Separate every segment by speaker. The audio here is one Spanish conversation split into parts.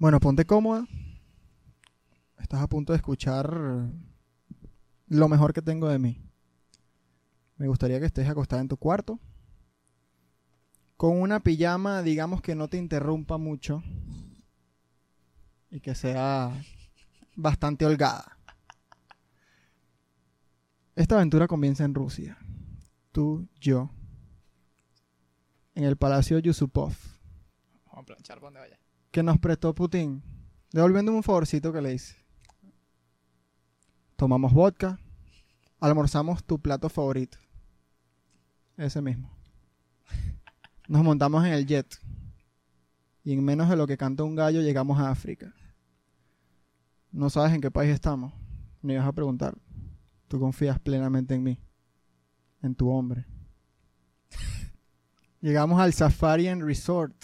Speaker 1: Bueno, ponte cómoda. Estás a punto de escuchar lo mejor que tengo de mí. Me gustaría que estés acostada en tu cuarto. Con una pijama, digamos que no te interrumpa mucho. Y que sea bastante holgada. Esta aventura comienza en Rusia. Tú, yo. En el Palacio Yusupov.
Speaker 2: Vamos a planchar donde vaya.
Speaker 1: Que nos prestó Putin. Devolviéndome un favorcito que le hice. Tomamos vodka. Almorzamos tu plato favorito. Ese mismo. Nos montamos en el jet. Y en menos de lo que canta un gallo llegamos a África. No sabes en qué país estamos. Ni vas a preguntar. Tú confías plenamente en mí. En tu hombre. Llegamos al Safari and Resort.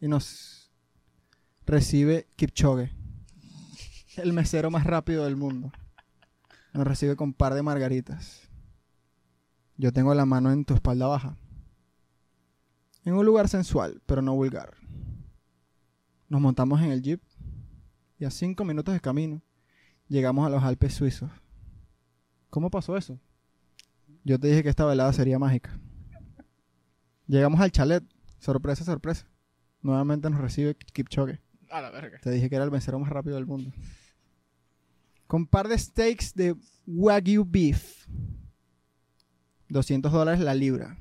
Speaker 1: Y nos recibe Kipchoge. El mesero más rápido del mundo. Nos recibe con par de margaritas. Yo tengo la mano en tu espalda baja. En un lugar sensual, pero no vulgar. Nos montamos en el jeep y a cinco minutos de camino llegamos a los Alpes suizos. ¿Cómo pasó eso? Yo te dije que esta velada sería mágica. Llegamos al chalet. Sorpresa, sorpresa. Nuevamente nos recibe Kipchoge.
Speaker 2: A la verga.
Speaker 1: Te dije que era el mesero más rápido del mundo. Con par de steaks de Wagyu beef. 200 dólares la libra.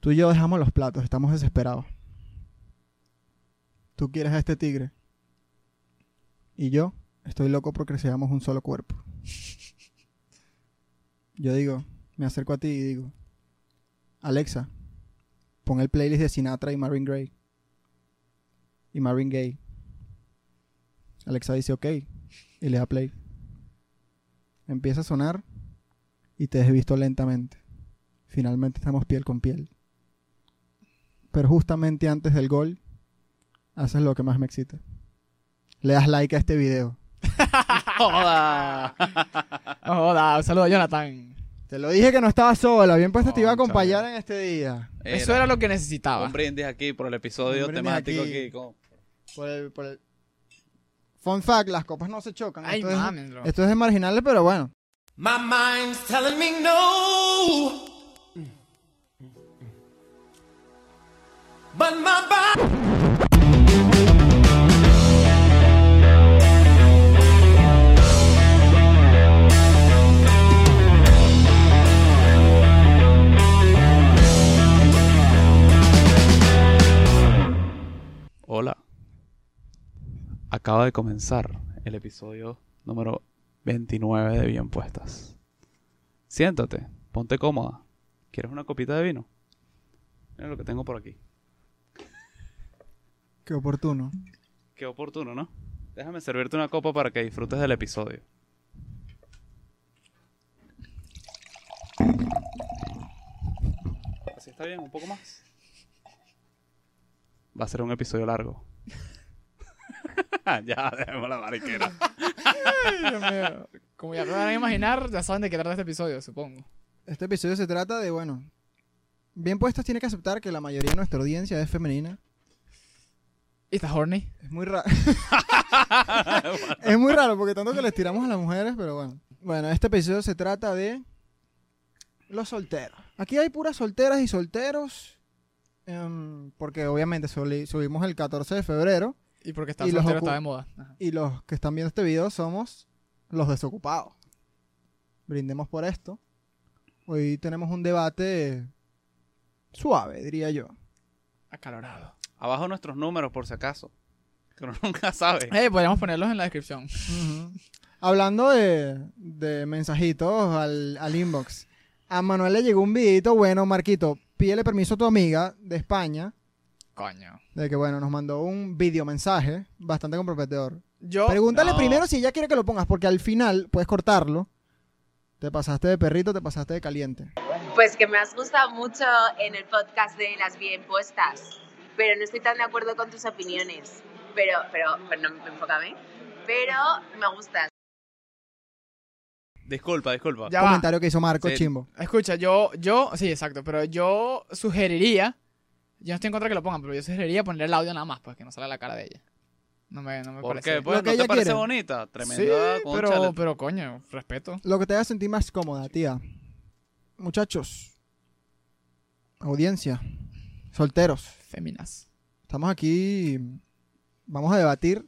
Speaker 1: Tú y yo dejamos los platos, estamos desesperados. Tú quieres a este tigre. Y yo estoy loco porque seamos un solo cuerpo. Yo digo, me acerco a ti y digo, Alexa, pon el playlist de Sinatra y Marvin Gaye. Y Marvin Gaye. Alexa dice ok y le da play. Empieza a sonar y te desvisto lentamente. Finalmente estamos piel con piel. Pero justamente antes del gol, haces lo que más me excita. Le das like a este video.
Speaker 2: ¡Joda! Joda, un saludo a Jonathan.
Speaker 1: Te lo dije que no estaba sola, bien puesto te iba a acompañar en este día.
Speaker 2: Eso era lo que necesitaba.
Speaker 3: Un brindis aquí por el episodio
Speaker 1: Un brindis
Speaker 3: temático
Speaker 1: aquí.
Speaker 3: aquí. con-
Speaker 1: Por el, por el- Fun fact, las copas no se chocan.
Speaker 2: Ay,
Speaker 1: esto, es,
Speaker 2: mames, bro.
Speaker 1: esto es de marginales, pero bueno.
Speaker 4: My mind's telling me no. But my body.
Speaker 3: Hola. Acaba de comenzar el episodio número 29 de Bien Puestas. Siéntate, ponte cómoda. ¿Quieres una copita de vino? Mira lo que tengo por aquí.
Speaker 1: Qué oportuno.
Speaker 3: Qué oportuno, ¿no? Déjame servirte una copa para que disfrutes del episodio. Así está bien, un poco más. Va a ser un episodio largo. ya, dejemos la mariquera.
Speaker 2: Ay, Dios mío. Como ya pueden imaginar, ya saben de qué trata este episodio, supongo.
Speaker 1: Este episodio se trata de, bueno, bien puestas tiene que aceptar que la mayoría de nuestra audiencia es femenina.
Speaker 2: ¿Y estás horny?
Speaker 1: Es muy raro. es muy raro porque tanto que les tiramos a las mujeres, pero bueno. Bueno, este episodio se trata de los solteros. Aquí hay puras solteras y solteros. Em, porque obviamente subimos el 14 de febrero.
Speaker 2: Y porque estar
Speaker 1: Y los
Speaker 2: está de moda. Ajá.
Speaker 1: Y los que están viendo este video somos los desocupados. Brindemos por esto. Hoy tenemos un debate suave, diría yo.
Speaker 2: Acalorado.
Speaker 3: Abajo nuestros números, por si acaso. Que uno nunca sabe.
Speaker 2: Eh, podríamos ponerlos en la descripción.
Speaker 1: Hablando de, de mensajitos al, al inbox. A Manuel le llegó un videito bueno, Marquito. Pídele permiso a tu amiga de España.
Speaker 2: Coño.
Speaker 1: De que, bueno, nos mandó un video mensaje bastante comprometedor.
Speaker 2: Yo.
Speaker 1: Pregúntale
Speaker 3: no.
Speaker 1: primero si ella quiere que lo pongas, porque al final puedes cortarlo. Te pasaste de perrito, te pasaste de caliente.
Speaker 5: Pues que me has gustado mucho en el podcast de las bien puestas, pero no estoy tan de acuerdo con tus opiniones. Pero, pero, pero no, enfócame. Pero me gustas.
Speaker 3: Disculpa, disculpa.
Speaker 2: Ya va.
Speaker 1: Comentario que hizo Marco
Speaker 3: Sí.
Speaker 1: Chimbo.
Speaker 2: Escucha, yo, yo, sí, exacto, pero yo sugeriría, Yo no estoy en contra que lo pongan, pero yo sugeriría poner el audio nada más, pues que no salga la cara de ella. No me, no me
Speaker 3: ¿Por
Speaker 2: parece.
Speaker 3: qué? Pues,
Speaker 1: que
Speaker 3: ¿No
Speaker 1: ella
Speaker 3: te parece
Speaker 1: quiere.
Speaker 3: bonita?
Speaker 2: Sí,
Speaker 3: Tremenda
Speaker 2: pero, pero coño, respeto.
Speaker 1: Lo que te haga sentir más cómoda, tía. Muchachos, audiencia, solteros,
Speaker 2: Féminas.
Speaker 1: estamos aquí. Vamos a debatir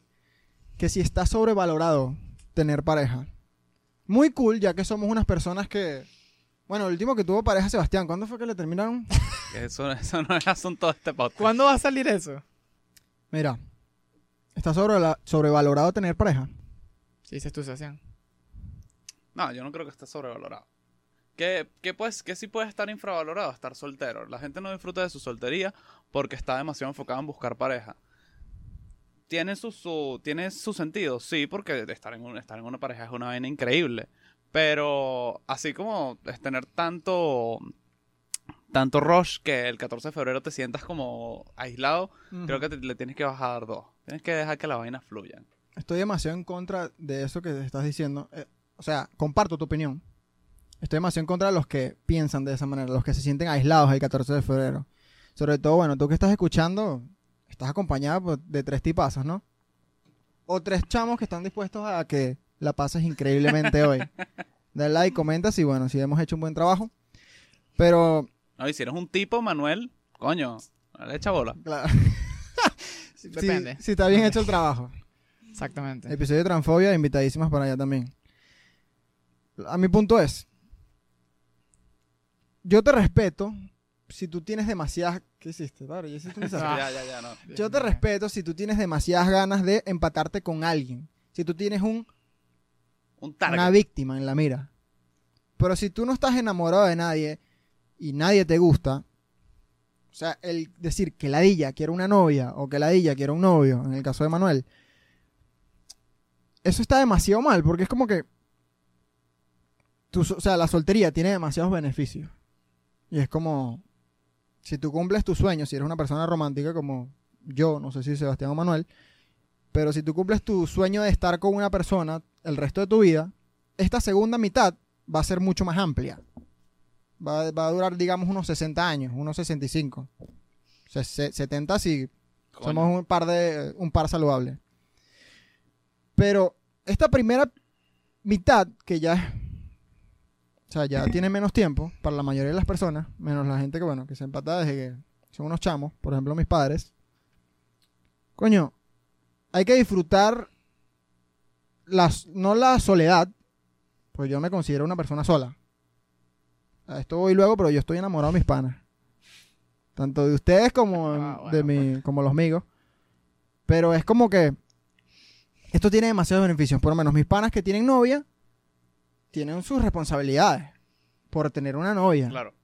Speaker 1: que si está sobrevalorado tener pareja. Muy cool, ya que somos unas personas que. Bueno, el último que tuvo pareja, Sebastián, ¿cuándo fue que le terminaron?
Speaker 3: Eso, eso no es asunto de este podcast.
Speaker 2: ¿Cuándo va a salir eso?
Speaker 1: Mira, está sobre sobrevalorado tener pareja.
Speaker 2: Sí, dices tú, Sebastián.
Speaker 3: No, yo no creo que esté sobrevalorado. Que, que, pues, que sí puede estar infravalorado estar soltero. La gente no disfruta de su soltería porque está demasiado enfocada en buscar pareja. Tiene su, su, tiene su sentido, sí, porque estar en, un- estar en una pareja es una vaina increíble. Pero así como es tener tanto, tanto rush que el 14 de febrero te sientas como aislado, creo que te- le tienes que bajar dos. Tienes que dejar que la vaina fluya.
Speaker 1: Estoy demasiado en contra de eso que estás diciendo. Eh, o sea, comparto tu opinión. Estoy demasiado en contra de los que piensan de esa manera, los que se sienten aislados el 14 de febrero. Sobre todo, bueno, tú que estás escuchando, estás acompañado por- de tres tipazos, ¿no? O tres chamos que están dispuestos a que la pases increíblemente hoy. Dale like, comenta si, bueno, si hemos hecho un buen trabajo. Pero,
Speaker 3: No, y si eres un tipo, Manuel, coño, no le echa bola.
Speaker 1: claro. si,
Speaker 2: Depende.
Speaker 1: si está bien hecho el trabajo.
Speaker 2: Exactamente.
Speaker 1: Episodio de Transfobia, invitadísimas para allá también. A mi punto es, yo te respeto si tú tienes demasiadas... ¿Qué hiciste? Vale, ya hiciste un.
Speaker 3: Ya, ya, ya, no.
Speaker 1: Yo te respeto si tú tienes demasiadas ganas de empatarte con alguien. Si tú tienes un,
Speaker 3: Un target.
Speaker 1: una víctima en la mira. Pero si tú no estás enamorado de nadie y nadie te gusta, o sea, el decir que ladilla quiere una novia o que ladilla quiere un novio, en el caso de Manuel, eso está demasiado mal porque es como que, so- o sea, la soltería tiene demasiados beneficios. Y es como, si tú cumples tus sueños, si eres una persona romántica como yo, no sé si Sebastián o Manuel, pero si tú cumples tu sueño de estar con una persona el resto de tu vida, esta segunda mitad va a ser mucho más amplia. Va, va a durar, digamos, unos 60 años, unos 65. Se- se- 70 si
Speaker 3: Coño.
Speaker 1: somos un par de un par saludable. Pero esta primera mitad, que ya es- o sea, ya tiene menos tiempo para la mayoría de las personas, menos la gente que, bueno, que se empata desde que son unos chamos, por ejemplo, mis padres. Coño, hay que disfrutar las, no la soledad, pues yo me considero una persona sola. A esto voy luego, pero yo estoy enamorado de mis panas. Tanto de ustedes como
Speaker 2: Ah, bueno,
Speaker 1: de mi, como los míos. Pero es como que esto tiene demasiados beneficios. Por lo menos mis panas que tienen novia tienen sus responsabilidades por tener una novia.
Speaker 3: Claro.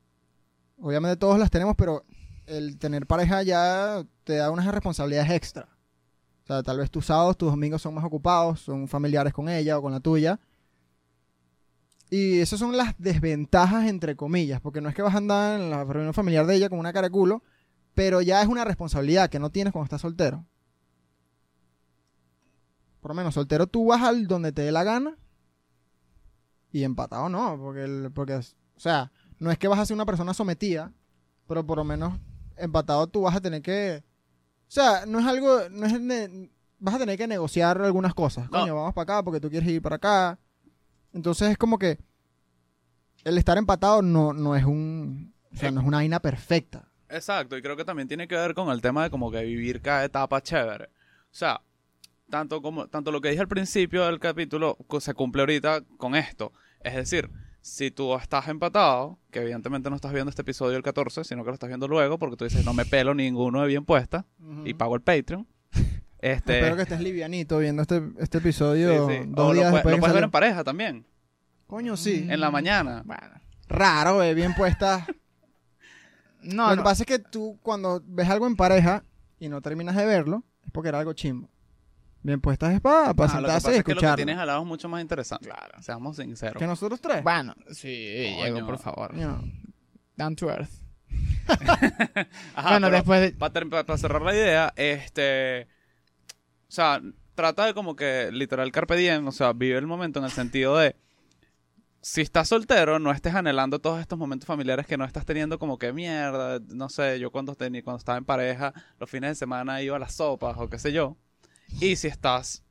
Speaker 1: Obviamente todos las tenemos, pero el tener pareja ya te da unas responsabilidades extra. O sea, tal vez tus sábados, tus domingos son más ocupados, son familiares con ella o con la tuya. Y esas son las desventajas, entre comillas, porque no es que vas a andar en la reunión familiar de ella con una cara de culo, pero ya es una responsabilidad que no tienes cuando estás soltero. Por lo menos soltero tú vas al donde te dé la gana y empatado no, porque, el- porque o sea, no es que vas a ser una persona sometida, pero por lo menos empatado tú vas a tener que, o sea, no es algo, no es, ne- vas a tener que negociar algunas cosas.
Speaker 3: No.
Speaker 1: Coño, vamos para acá porque tú quieres ir para acá. Entonces es como que el estar empatado no, no es un, o sea, no es una vaina perfecta.
Speaker 3: Exacto, y creo que también tiene que ver con el tema de como que vivir cada etapa chévere. O sea, tanto como tanto lo que dije al principio del capítulo se cumple ahorita con esto. Es decir, si tú estás empatado, que evidentemente no estás viendo este episodio el 14, sino que lo estás viendo luego, porque tú dices, no me pelo ninguno de bien puesta y pago el Patreon. Este,
Speaker 1: Espero que estés livianito viendo este, este episodio
Speaker 3: sí, sí.
Speaker 1: dos
Speaker 3: O
Speaker 1: días
Speaker 3: lo
Speaker 1: que
Speaker 3: puedes ver en pareja también,
Speaker 1: Coño, sí.
Speaker 3: en la mañana.
Speaker 2: Bueno.
Speaker 1: Raro, eh, bien puesta.
Speaker 2: No,
Speaker 1: Lo
Speaker 2: no.
Speaker 1: que pasa es que tú cuando ves algo en pareja y no terminas de verlo, es porque era algo chimbo. Bien puestas es para,
Speaker 3: Ah, lo que
Speaker 1: sentarse
Speaker 3: pasa
Speaker 1: y
Speaker 3: es que lo que
Speaker 1: escucharlo.
Speaker 3: tienes al lado es mucho más interesante.
Speaker 2: Claro.
Speaker 3: Seamos sinceros.
Speaker 1: Que nosotros tres.
Speaker 2: Bueno, sí,
Speaker 3: Coño.
Speaker 2: Diego, por favor. Down to earth.
Speaker 3: Ajá,
Speaker 2: bueno,
Speaker 3: pero-
Speaker 2: después de...
Speaker 3: Para cerrar la idea, este. O sea, trata de como que literal carpe diem, o sea, vive el momento en el sentido de. si estás soltero, no estés anhelando todos estos momentos familiares que no estás teniendo como que mierda, no sé, yo cuando, tenía, cuando estaba en pareja, los fines de semana iba a las sopas o qué sé yo. Y si estás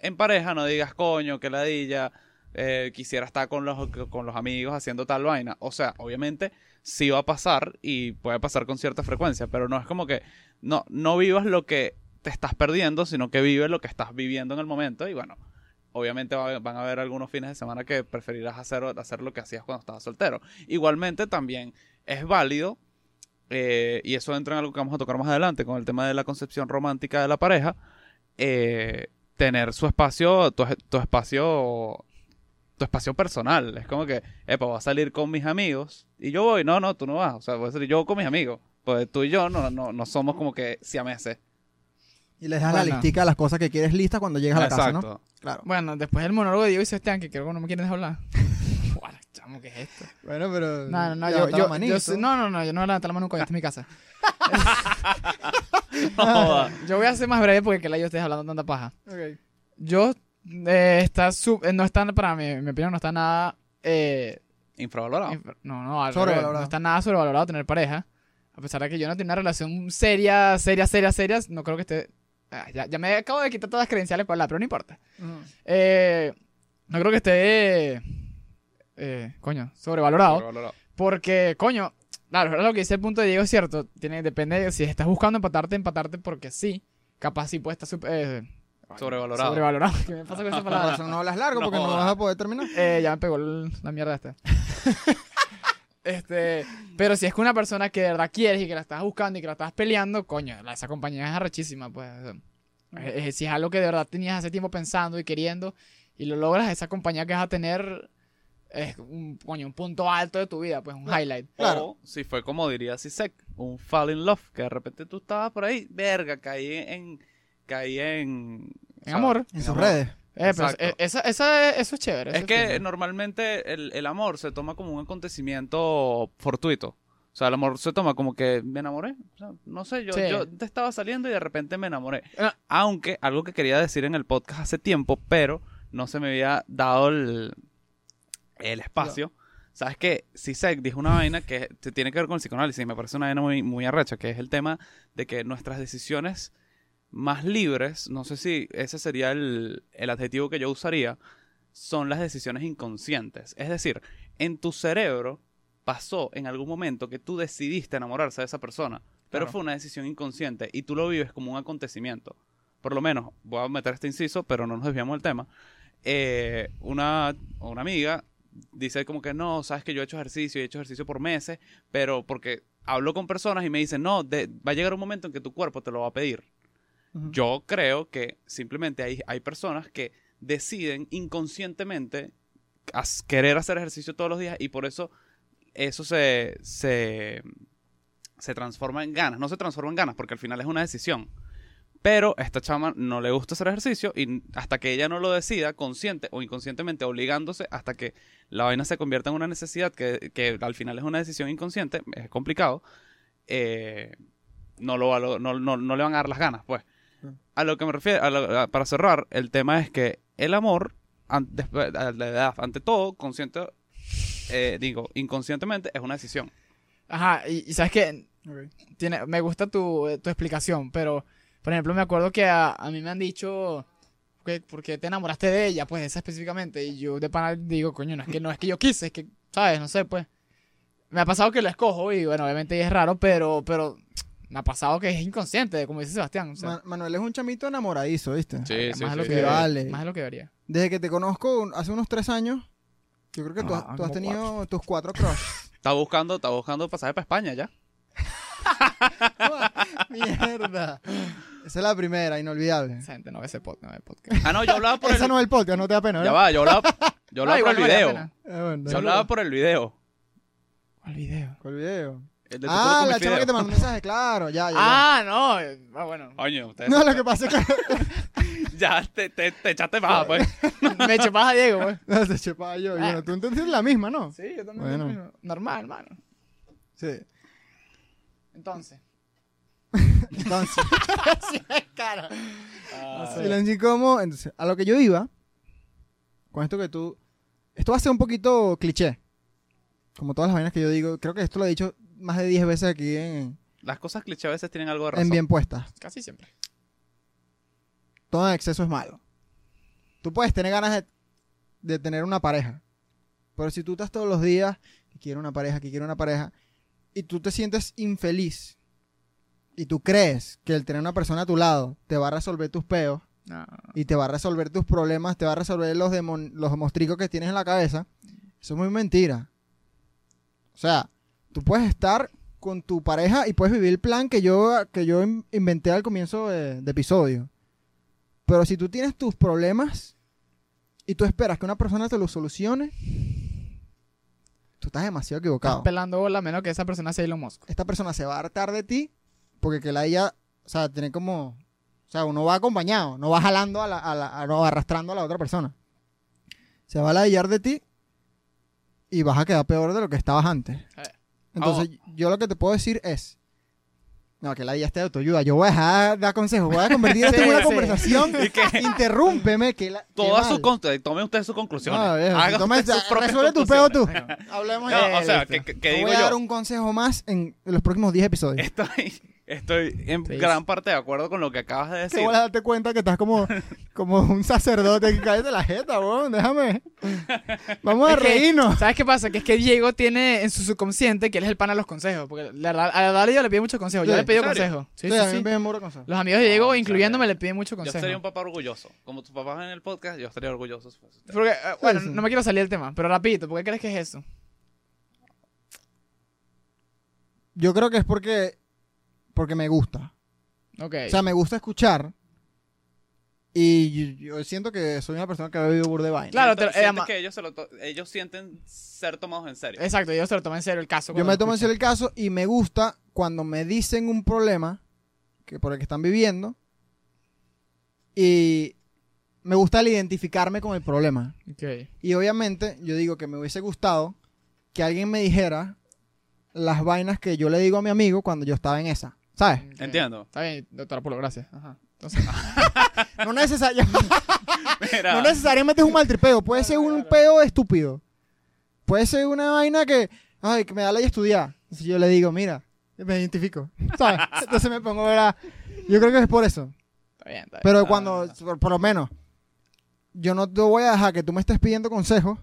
Speaker 3: en pareja, no digas coño, que ladilla, eh, quisiera estar con los, con los amigos haciendo tal vaina. O sea, obviamente sí va a pasar y puede pasar con cierta frecuencia, pero no es como que no, no vivas lo que te estás perdiendo, sino que vives lo que estás viviendo en el momento y bueno, obviamente va- van a haber algunos fines de semana que preferirás hacer, hacer lo que hacías cuando estabas soltero. Igualmente también es válido, eh, y eso entra en algo que vamos a tocar más adelante con el tema de la concepción romántica de la pareja, eh, tener su espacio, tu, tu espacio, tu espacio personal. Es como que, epa, voy a salir con mis amigos y yo voy, no, no, tú no vas, o sea, voy a salir yo con mis amigos. Pues tú y yo no, no, no somos como que siameses.
Speaker 1: Y les das la listica de las cosas que quieres lista cuando llegas a la casa, ¿no?
Speaker 3: Exacto.
Speaker 1: Claro.
Speaker 2: Bueno, después del monólogo de Diego y Sebastián, que creo que no me quieren dejar hablar. Chamo, ¿qué es esto?
Speaker 1: Bueno, pero.
Speaker 2: No, no, no, yo, no, no, no, yo no voy a levantar la mano nunca, esta es mi casa.
Speaker 3: No.
Speaker 2: Yo voy a ser más breve porque que la yo estés hablando tanta paja.
Speaker 1: Ok.
Speaker 2: Yo, eh, está sub- eh, no está, para mí, mi opinión, no está nada, eh,
Speaker 3: Infravalorado.
Speaker 2: inf- no, no, al revés, no está nada sobrevalorado tener pareja. A pesar de que yo no tengo una relación seria, seria, seria, seria, no creo que esté, ah, ya, ya me acabo de quitar todas las credenciales para hablar, pero no importa. Eh, no creo que esté, eh, coño, sobrevalorado.
Speaker 3: Sobrevalorado.
Speaker 2: Porque, coño, claro, lo que dice el punto de Diego es cierto. Tiene, depende de si estás buscando empatarte, empatarte porque sí. Capaz sí puede estar sup- eh,
Speaker 3: Sobrevalorado.
Speaker 2: Sobrevalorado. ¿Qué me pasa con esa
Speaker 1: Por
Speaker 2: palabra?
Speaker 1: razón no hablas largo porque
Speaker 3: No
Speaker 1: vas a poder terminar.
Speaker 2: Eh, ya me pegó el- la mierda esta. este, pero si es que una persona que de verdad quieres y que la estás buscando y que la estás peleando, coño, esa compañía es arrechísima, pues. Si es algo que de verdad tenías hace tiempo pensando y queriendo y lo logras, esa compañía que vas a tener es un, coño, un punto alto de tu vida, pues un highlight.
Speaker 1: Claro.
Speaker 3: O si fue como diría Sisek, un fall in love, que de repente tú estabas por ahí, verga, caí en. Caí en. o
Speaker 2: En
Speaker 3: sea,
Speaker 2: amor.
Speaker 1: En sus
Speaker 3: amor.
Speaker 1: redes.
Speaker 2: Eh, pero eh, esa, esa, eso es chévere.
Speaker 3: Es que
Speaker 2: chévere.
Speaker 3: normalmente el, el amor se toma como un acontecimiento fortuito. O sea, el amor se toma como que me enamoré. O sea, no sé, yo,
Speaker 2: Sí.
Speaker 3: yo te estaba saliendo y de repente me enamoré.
Speaker 2: Ah.
Speaker 3: Aunque, algo que quería decir en el podcast hace tiempo, pero no se me había dado el, el espacio. ¿Sabes qué? Sisek dijo una vaina que tiene que ver con el psicoanálisis y me parece una vaina muy, muy arrecha, que es el tema de que nuestras decisiones más libres, no sé si ese sería el, el adjetivo que yo usaría, son las decisiones inconscientes. Es decir, en tu cerebro pasó en algún momento que tú decidiste enamorarse de esa persona, pero
Speaker 2: Claro.
Speaker 3: fue una decisión inconsciente y tú lo vives como un acontecimiento. Por lo menos, voy a meter este inciso, pero no nos desviamos del tema. Eh, una, una amiga dice como que no, sabes que yo he hecho ejercicio, he hecho ejercicio por meses, pero porque hablo con personas y me dicen, no, de- va a llegar un momento en que tu cuerpo te lo va a pedir. Yo creo que simplemente hay, hay personas que deciden inconscientemente querer hacer ejercicio todos los días y por eso eso se, se, se transforma en ganas. No se transforma en ganas porque al final es una decisión. Pero a esta chama no le gusta hacer ejercicio y hasta que ella no lo decida, consciente o inconscientemente, obligándose, hasta que la vaina se convierta en una necesidad que, que al final es una decisión inconsciente, es complicado, eh, no, lo, va no, no, no le van a dar las ganas, pues. A lo que me refiero, a lo- a- para cerrar, el tema es que el amor, an- después- a la edad, ante todo, consciente, eh, digo, inconscientemente, es una decisión.
Speaker 2: Ajá, y, y sabes que tiene, me gusta tu, tu explicación, pero, por ejemplo, me acuerdo que a, a mí me han dicho, que, ¿por qué te enamoraste de ella? Pues esa específicamente, y yo de pana digo, coño, no es que, no es que yo quise, es que, ¿sabes? No sé, pues. Me ha pasado que lo escojo y, bueno, obviamente es raro, pero, pero me ha pasado que es inconsciente, como dice Sebastián. O sea,
Speaker 1: Ma- Manuel es un chamito enamoradizo, ¿viste?
Speaker 3: Sí,
Speaker 2: más, de lo
Speaker 1: sí.
Speaker 2: que
Speaker 1: Vale.
Speaker 2: más de lo que debería.
Speaker 1: Desde que te conozco hace unos tres años, yo creo que tú,
Speaker 2: Ah,
Speaker 1: has- tú has tenido tus cuatro crush.
Speaker 3: Está buscando, está buscando pasaje para España ya.
Speaker 1: Mierda. Esa es la primera, inolvidable.
Speaker 2: Esa gente no ve ese pod- no ve podcast.
Speaker 3: Ah, no, yo hablaba por el...
Speaker 1: Esa no es el podcast, no te da pena,
Speaker 3: Ya
Speaker 1: ¿verdad?
Speaker 3: va, yo hablaba, yo hablaba
Speaker 2: No,
Speaker 3: por
Speaker 2: igual
Speaker 3: el
Speaker 2: no vale la
Speaker 3: video.
Speaker 2: pena.
Speaker 1: Ah, bueno,
Speaker 3: Yo hablaba por el video.
Speaker 2: ¿Cuál video?
Speaker 1: ¿Cuál video?
Speaker 3: El de tu
Speaker 1: Ah, la chama
Speaker 3: mi
Speaker 1: que te
Speaker 3: video.
Speaker 1: mandó un mensaje, claro, ya, ya. ya.
Speaker 2: Ah, no. eh, Ah, bueno.
Speaker 3: Coño, ustedes
Speaker 1: No, lo que pasa es que
Speaker 3: ya te, te, te echaste baja, pues.
Speaker 2: Me eché paja a Diego, pues.
Speaker 1: no, se chepaba yo. Y bueno, tú entendiste la misma, ¿no?
Speaker 2: Sí, yo también.
Speaker 1: Bueno.
Speaker 2: Normal, hermano.
Speaker 1: Sí.
Speaker 2: Entonces.
Speaker 1: Entonces,
Speaker 3: Ah,
Speaker 1: silencio incómodo. Entonces, a lo que yo iba, con esto que tú Esto va a ser un poquito cliché. Como todas las vainas que yo digo. Creo que esto lo he dicho más de 10 veces aquí en,
Speaker 3: Las cosas cliché a veces tienen algo de razón.
Speaker 1: en Bien Puestas.
Speaker 2: Casi siempre.
Speaker 1: Todo en exceso es malo. Tú puedes tener ganas de, de tener una pareja. Pero si tú estás todos los días, que quiero una pareja, que quiero una pareja, y tú te sientes infeliz, y tú crees que el tener una persona a tu lado te va a resolver tus peos,
Speaker 2: No.
Speaker 1: y te va a resolver tus problemas, te va a resolver los, demon- los mostricos que tienes en la cabeza, eso es muy mentira. O sea, tú puedes estar con tu pareja y puedes vivir el plan que yo, que yo in- inventé al comienzo de, de episodio. Pero si tú tienes tus problemas y tú esperas que una persona te los solucione, tú estás demasiado
Speaker 2: Estás
Speaker 1: equivocado.
Speaker 2: pelando bola menos que esa persona sea Elon Musk.
Speaker 1: Esta persona se va a hartar de ti porque que la ella, o sea, tiene como, o sea, uno va acompañado, no va jalando a la, a la- a- no arrastrando a la otra persona. Se va a ladillar de ti y vas a quedar peor de lo que estabas antes.
Speaker 2: Eh.
Speaker 1: Entonces, yo lo que te puedo decir es, no, que la ya esté de autoayuda. Yo voy a dejar de dar consejos, voy a convertir esto en una
Speaker 2: sí.
Speaker 1: conversación. Interrúmpeme, que la, qué
Speaker 3: Todas
Speaker 1: mal.
Speaker 3: sus con- tome usted sus conclusiones.
Speaker 1: No, viejo,
Speaker 3: sus
Speaker 1: resuelve tu peo tú. Hablemos
Speaker 3: No,
Speaker 1: ya.
Speaker 3: o sea, que, que- que
Speaker 1: Te
Speaker 3: digo
Speaker 1: voy a dar un consejo más en los próximos 10 episodios.
Speaker 3: estoy, estoy en
Speaker 2: Sí.
Speaker 3: gran parte de acuerdo con lo que acabas de decir.
Speaker 1: voy a darte cuenta que estás como, como un sacerdote que cállate la jeta, weón, déjame. Vamos a
Speaker 2: Es que-
Speaker 1: reírnos.
Speaker 2: ¿Sabes qué pasa? Que es que Diego tiene en su subconsciente que él es el pana de los consejos. Porque la verdad, a la verdad yo le pido muchos consejos. Yo
Speaker 1: Sí,
Speaker 2: le he pedido consejos. Sí,
Speaker 1: Sí,
Speaker 2: sí,
Speaker 1: a mí
Speaker 2: sí.
Speaker 1: me consejo.
Speaker 2: Los amigos de Diego,
Speaker 3: No,
Speaker 2: incluyéndome, le piden muchos
Speaker 3: Yo
Speaker 2: consejos.
Speaker 3: sería un papá orgulloso. Como tus papás en el podcast, yo estaría orgulloso. si.
Speaker 2: Porque, eh, bueno,
Speaker 1: sí.
Speaker 2: no me quiero salir del tema, pero rapidito, ¿por qué crees que es eso?
Speaker 1: Yo creo que es porque, porque me gusta.
Speaker 2: Ok.
Speaker 1: O sea, me gusta escuchar. Y yo, yo siento que soy una persona que ha vivido burde vaina.
Speaker 2: Claro, te- eh, ama-
Speaker 3: que ellos, se lo to- ellos sienten ser tomados en serio.
Speaker 2: Exacto, yo se lo tomo en serio el caso.
Speaker 1: Yo
Speaker 2: cuando
Speaker 1: me
Speaker 2: lo
Speaker 1: tomo en serio el caso y me gusta cuando me dicen un problema que por el que están viviendo. Y me gusta el identificarme con el problema.
Speaker 2: Ok.
Speaker 1: Y obviamente yo digo que me hubiese gustado que alguien me dijera las vainas que yo le digo a mi amigo cuando yo estaba en esa. ¿Sabes?
Speaker 2: Ok.
Speaker 3: Entiendo.
Speaker 2: Está bien, doctora Polo, gracias. Ajá. Entonces,
Speaker 1: No, necesaria-
Speaker 3: Mira,
Speaker 1: no necesariamente es un mal tripeo. Puede ser un peo estúpido. Puede ser una vaina que, ay, que me da la de estudiar. Si yo le digo, mira, me identifico. ¿Sabes? Entonces me pongo a ver a- Yo creo que es por eso.
Speaker 2: está bien, está bien.
Speaker 1: Pero
Speaker 3: Ah.
Speaker 1: cuando, por, por lo menos, yo no te voy a dejar que tú me estés pidiendo consejos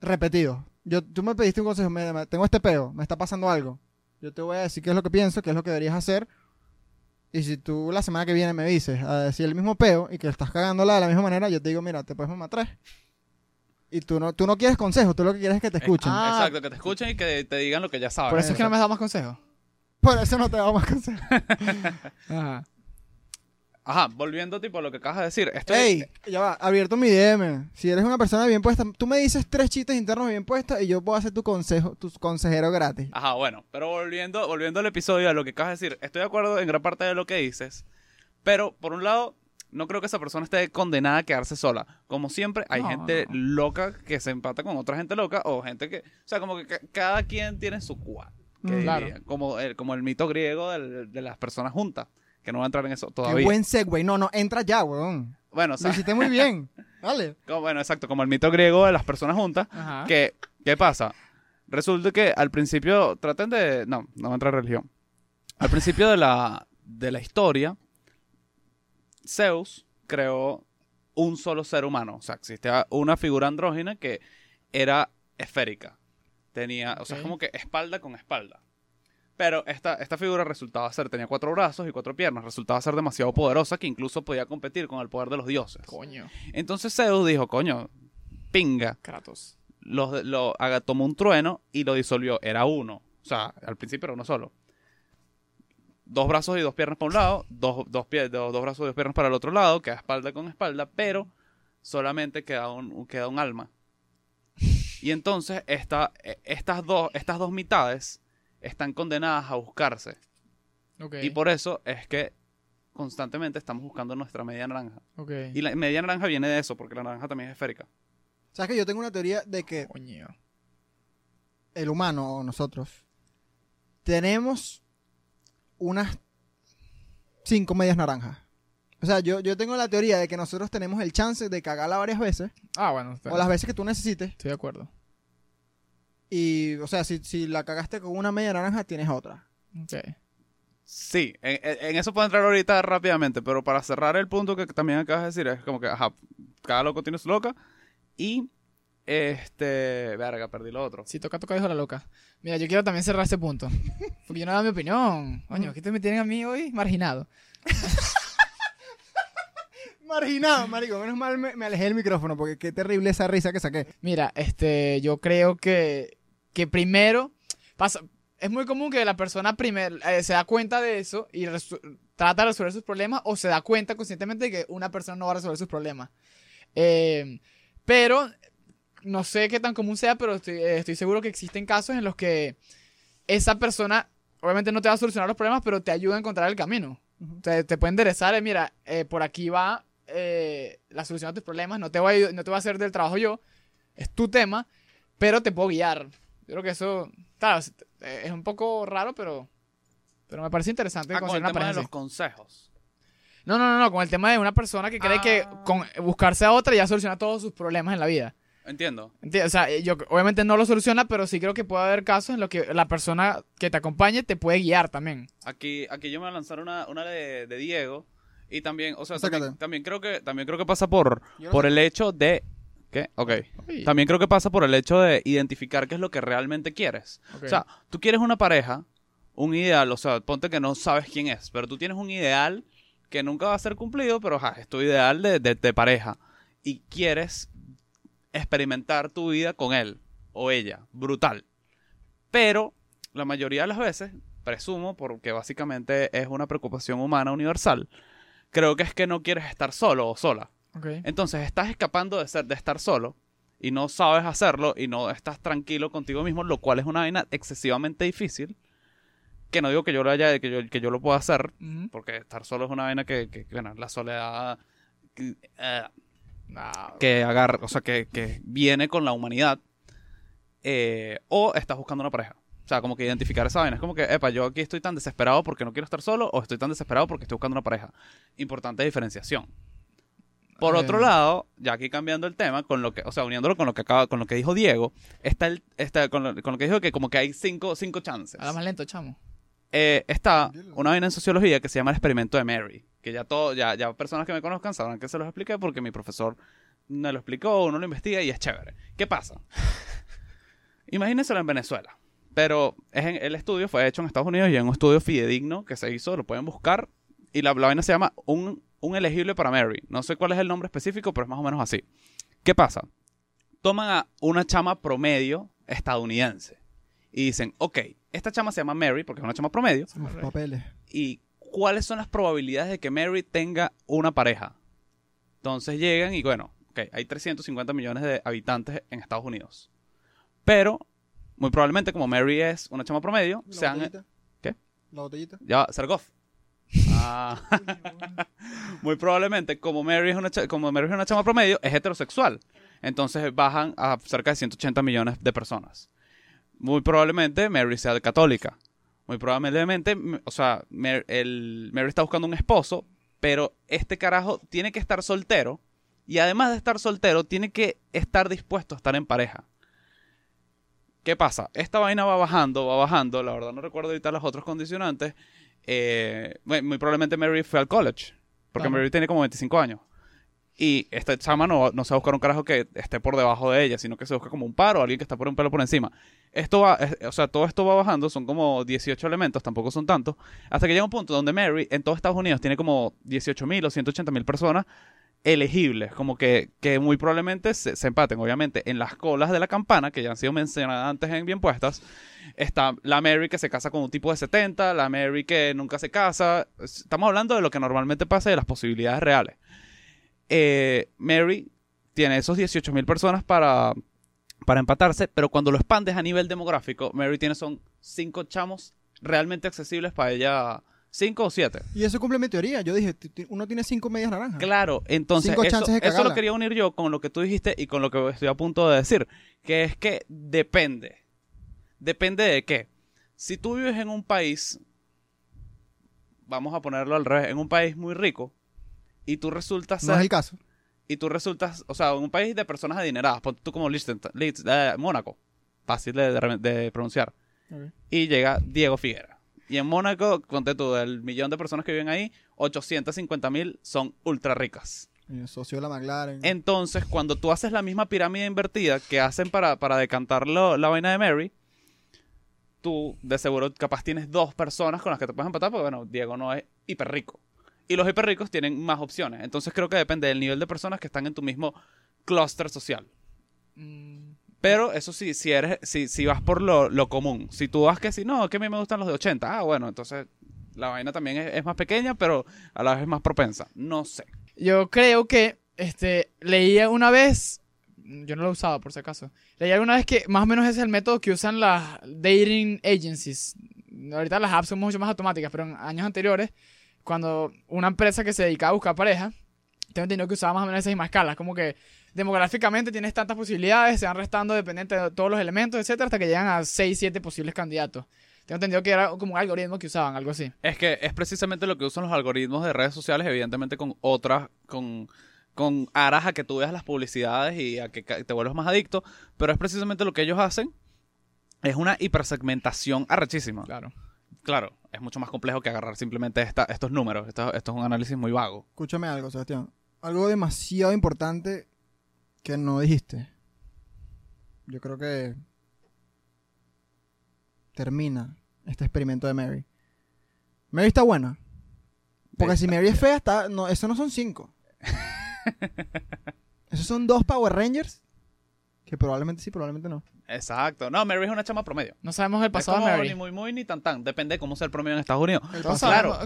Speaker 1: repetidos. Yo, tú me pediste un consejo, me- me- tengo este peo, me está pasando algo. Yo te voy a decir qué es lo que pienso, qué es lo que deberías hacer. Y si tú la semana que viene me dices a decir el mismo peo y que estás cagándola de la misma manera, yo te digo, mira, te puedes mamar tres. Y tú no, tú no quieres consejos, tú lo que quieres es que te escuchen.
Speaker 2: Ah.
Speaker 3: Exacto, que te escuchen y que te digan lo que ya sabes.
Speaker 2: Por eso es que no me has dado más consejos.
Speaker 1: Por eso no te damos más consejos.
Speaker 2: Ajá.
Speaker 3: Ajá, volviendo tipo a lo que acabas de decir. Estoy,
Speaker 1: Ey, ya va, abierto mi DM. Si eres una persona bien puesta, tú me dices tres chistes internos bien puestos y yo puedo hacer tu consejo, tu consejero gratis.
Speaker 3: Ajá, bueno, pero volviendo, volviendo al episodio, a lo que acabas de decir, estoy de acuerdo en gran parte de lo que dices, pero por un lado, no creo que esa persona esté condenada a quedarse sola. Como siempre, hay
Speaker 2: No,
Speaker 3: gente
Speaker 2: no.
Speaker 3: loca que se empata con otra gente loca o gente que, o sea, como que ca- cada quien tiene su cual, que
Speaker 1: Mm.
Speaker 2: Claro.
Speaker 3: como, el, como el mito griego del- de las personas juntas, que no va a entrar en eso
Speaker 1: Qué
Speaker 3: todavía.
Speaker 1: buen segue. No, no, entra ya, weón.
Speaker 3: Bueno, o
Speaker 1: Lo hiciste muy bien. Dale.
Speaker 3: como- bueno, exacto, como el mito griego de las personas juntas,
Speaker 2: Ajá.
Speaker 3: que, ¿qué pasa? Resulta que al principio, traten de, no, no va a entrar en religión. Al principio de la, de la historia, Zeus creó un solo ser humano. O sea, existía una figura andrógina que era esférica. Tenía, o sea, es como que espalda con espalda. Pero esta, esta figura resultaba ser, tenía cuatro brazos y cuatro piernas, resultaba ser demasiado poderosa que incluso podía competir con el poder de los dioses.
Speaker 2: Coño.
Speaker 3: Entonces Zeus dijo, coño, pinga,
Speaker 2: Kratos.
Speaker 3: lo, haga- tomó un trueno y lo disolvió. Era uno. O sea, al principio era uno solo. Dos brazos y dos piernas para un lado, dos, dos, pie- dos, dos brazos y dos piernas para el otro lado, queda espalda con espalda, pero solamente queda un, queda un alma. Y entonces esta, eh, estas, dos, estas dos mitades están condenadas a buscarse. Y por eso es que constantemente estamos buscando nuestra media naranja. Y la media naranja viene de eso, porque la naranja también es esférica.
Speaker 1: ¿Sabes que yo tengo una teoría de que
Speaker 2: Coño.
Speaker 1: el humano o nosotros tenemos unas cinco medias naranjas O sea, yo, yo tengo la teoría de que nosotros tenemos el chance de cagarla varias veces,
Speaker 2: Ah, bueno, está-
Speaker 1: o las veces que tú necesites,
Speaker 2: estoy de acuerdo.
Speaker 1: Y, o sea, si, si la cagaste con una media naranja, tienes otra.
Speaker 2: Ok.
Speaker 3: Sí, en, en- en eso puedo entrar ahorita rápidamente, pero para cerrar el punto que también acabas de decir, es como que, ajá, cada loco tiene su loca. Y, este, verga, perdí lo otro.
Speaker 2: Si toca, toca, dijo la loca. Mira, yo quiero también cerrar ese punto. Porque yo no he dado mi opinión. Coño, ¿qué te me tienen a mí hoy? Marginado.
Speaker 1: Marginado, marico. Menos mal me, me alejé del micrófono, porque qué terrible esa risa que saqué.
Speaker 2: Mira, este, yo creo que, que primero pasa, es muy común que la persona primero eh, se da cuenta de eso y trata de resolver sus problemas o se da cuenta conscientemente de que una persona no va a resolver sus problemas. Eh, pero no sé qué tan común sea, pero estoy, eh, estoy seguro que existen casos en los que esa persona obviamente no te va a solucionar los problemas, pero te ayuda a encontrar el camino.
Speaker 1: Ujú.
Speaker 2: te, te puede enderezar, eh, mira, eh, por aquí va eh, la solución a tus problemas, no te, voy a, no te voy a hacer del trabajo yo, es tu tema, pero te puedo guiar. Yo creo que eso, claro, es, un poco raro, pero, pero me parece interesante
Speaker 3: Ah, con el
Speaker 2: una
Speaker 3: tema de los consejos.
Speaker 2: No, no, no, no, con el tema de una persona que cree que
Speaker 3: Ah.
Speaker 2: con buscarse a otra ya soluciona todos sus problemas en la vida.
Speaker 3: Entiendo.
Speaker 2: ¿Entiendes? O sea, yo obviamente no lo soluciona, pero sí creo que puede haber casos en los que la persona que te acompañe te puede guiar también.
Speaker 3: Aquí, aquí yo me voy a lanzar una, una de, de Diego. Y también, o sea, también, también creo que también creo que pasa por,
Speaker 1: no
Speaker 3: por
Speaker 1: sé.
Speaker 3: el hecho de. ¿Qué? Ok. También creo que pasa por el hecho de identificar qué es lo que realmente quieres. O sea, tú quieres una pareja, un ideal, o sea, ponte que no sabes quién es, pero tú tienes un ideal que nunca va a ser cumplido, pero ajá, es tu ideal de, de- de pareja. Y quieres experimentar tu vida con él o ella. Brutal. Pero la mayoría de las veces, presumo, porque básicamente es una preocupación humana universal, creo que es que no quieres estar solo o sola.
Speaker 2: Ok.
Speaker 3: Entonces estás escapando de, ser, de estar solo y no sabes hacerlo y no estás tranquilo contigo mismo, lo cual es una vaina excesivamente difícil. Que no digo que yo lo haya, que yo, que yo lo pueda hacer, porque estar solo es una vaina que, que, bueno, la soledad que, eh,
Speaker 2: No,
Speaker 3: que agarra, o sea, que, que viene con la humanidad. eh, o estás buscando una pareja. O sea, como que identificar esa vaina. Es como que, epa, yo aquí estoy tan desesperado porque no quiero estar solo o estoy tan desesperado porque estoy buscando una pareja. Importante diferenciación. Por
Speaker 2: Eh.
Speaker 3: otro lado, ya aquí cambiando el tema, con lo que, o sea, uniéndolo con lo que acaba, con lo que dijo Diego, está el, está con, lo, con lo que dijo que como que hay cinco, cinco chances.
Speaker 2: habla más lento, chamo.
Speaker 3: Eh, está una vaina en sociología que se llama el experimento de Mary. Que ya todo, ya, ya personas que me conozcan sabrán que se los expliqué porque mi profesor me lo explicó, uno lo investiga y es chévere. ¿Qué pasa? Imagínenselo en Venezuela. Pero es en- el estudio fue hecho en Estados Unidos y es un estudio fidedigno que se hizo, lo pueden buscar. Y la, la vaina se llama un, un elegible para Mary. No sé cuál es el nombre específico, pero es más o menos así. ¿Qué pasa? Toman a una chama promedio estadounidense y dicen, ok, esta chama se llama Mary porque es una chama promedio.
Speaker 1: Papeles.
Speaker 3: ¿Y cuáles son las probabilidades de que Mary tenga una pareja? Entonces llegan y bueno, ok, hay 350 millones de habitantes en Estados Unidos. Pero, muy probablemente, como Mary es una chama promedio,
Speaker 1: ¿La
Speaker 3: sean...
Speaker 1: botellita?
Speaker 3: ¿Qué?
Speaker 1: ¿La botellita?
Speaker 3: Ya, Sergov. Ah, muy probablemente, como Mary, es una como Mary es una chama promedio, es heterosexual. Entonces bajan a cerca de 180 millones de personas. Muy probablemente Mary sea católica. Muy probablemente, o sea, el, Mary está buscando un esposo, pero este carajo tiene que estar soltero. Y además de estar soltero, tiene que estar dispuesto a estar en pareja. ¿Qué pasa? Esta vaina va bajando, va bajando. La verdad no recuerdo ahorita los otros condicionantes. Eh, muy probablemente Mary fue al college. Porque
Speaker 2: Claro.
Speaker 3: Mary tiene como 25 años. Y esta chama no, no se va a buscar un carajo que esté por debajo de ella, sino que se busca como un paro, alguien que está por un pelo por encima. Esto va, es- o sea, todo esto va bajando, son como 18 elementos, tampoco son tantos, hasta que llega un punto donde Mary en todo Estados Unidos tiene como 18 mil o 180 mil personas elegibles, como que, que muy probablemente se, empaten. Obviamente, en las colas de la campana, que ya han sido mencionadas antes en Bien Puestas, está la Mary que se casa con un tipo de 70, la Mary que nunca se casa. Estamos hablando de lo que normalmente pasa y de las posibilidades reales. Eh, Mary tiene esos 18 mil personas para, para empatarse, pero cuando lo expandes a nivel demográfico, Mary tiene son cinco chamos realmente accesibles para ella, cinco o siete.
Speaker 1: Y eso cumple mi teoría. Yo dije, uno tiene cinco medias naranjas.
Speaker 3: Claro, entonces
Speaker 1: Cinco
Speaker 3: eso,
Speaker 1: chances de
Speaker 3: eso lo quería unir yo con lo que tú dijiste y con lo que estoy a punto de decir, que es que depende. Depende de qué. Si tú vives en un país, vamos a ponerlo al revés, en un país muy rico, y tú resultas
Speaker 1: No es
Speaker 3: ser-
Speaker 1: el caso.
Speaker 3: y tú resultas, o sea, en un país de personas adineradas, ponte tú como Liechtenstein, Liech- eh, Mónaco, fácil de, de- de pronunciar, y llega Diego Figuera. Y en Mónaco, ponte tú, del millón de personas que viven ahí, 850 mil son ultra ricas.
Speaker 1: Eh, Socio de la McLaren.
Speaker 3: Entonces, cuando tú haces la misma pirámide invertida que hacen para, para decantar lo- la vaina de Mary, tú de seguro capaz tienes dos personas con las que te puedes empatar, porque bueno, Diego no es hiper rico. Y los hiper ricos tienen más opciones. Entonces creo que depende del nivel de personas que están en tu mismo clúster social.
Speaker 2: Mm,
Speaker 3: Pero eso sí, si eres, si, si vas por lo, lo común. Si tú vas que si no, que a mí me gustan los de 80. Ah, bueno, entonces la vaina también es, más pequeña, pero a la vez es más propensa. No sé.
Speaker 2: Yo creo que este leía una vez, yo no lo usado por si acaso. Leí alguna vez que más o menos es el método que usan las dating agencies. Ahorita las apps son mucho más automáticas, pero en años anteriores, cuando una empresa que se dedicaba a buscar pareja, tengo entendido que usaba más o menos esa misma escala. Como que demográficamente tienes tantas posibilidades, se van restando dependiente de todos los elementos, etcétera, hasta que llegan a 6, 7 posibles candidatos. Tengo entendido que era como un algoritmo que usaban, algo así.
Speaker 3: Es que es precisamente lo que usan los algoritmos de redes sociales, evidentemente con otras, con, con aras a que tú veas las publicidades y a que te vuelvas más adicto, pero es precisamente lo que ellos hacen. Es una hipersegmentación arrechísima.
Speaker 2: Claro.
Speaker 3: Claro, es mucho más complejo que agarrar simplemente esta- estos números. Esto, esto es un análisis muy vago.
Speaker 1: Escúchame algo, Sebastián. Algo demasiado importante que no dijiste. Yo creo que termina este experimento de Mary. Mary está buena. Porque si Mary es fea, está, no, eso no son cinco. Esos son dos Power Rangers. Que probablemente sí, probablemente no.
Speaker 3: Exacto. No, Mary es una chama promedio.
Speaker 2: No sabemos el
Speaker 3: Es
Speaker 2: pasado
Speaker 3: como
Speaker 2: de Mary.
Speaker 3: ni muy muy ni tan tan. Depende de cómo sea el promedio en Estados Unidos.
Speaker 1: El pasado.
Speaker 3: Claro.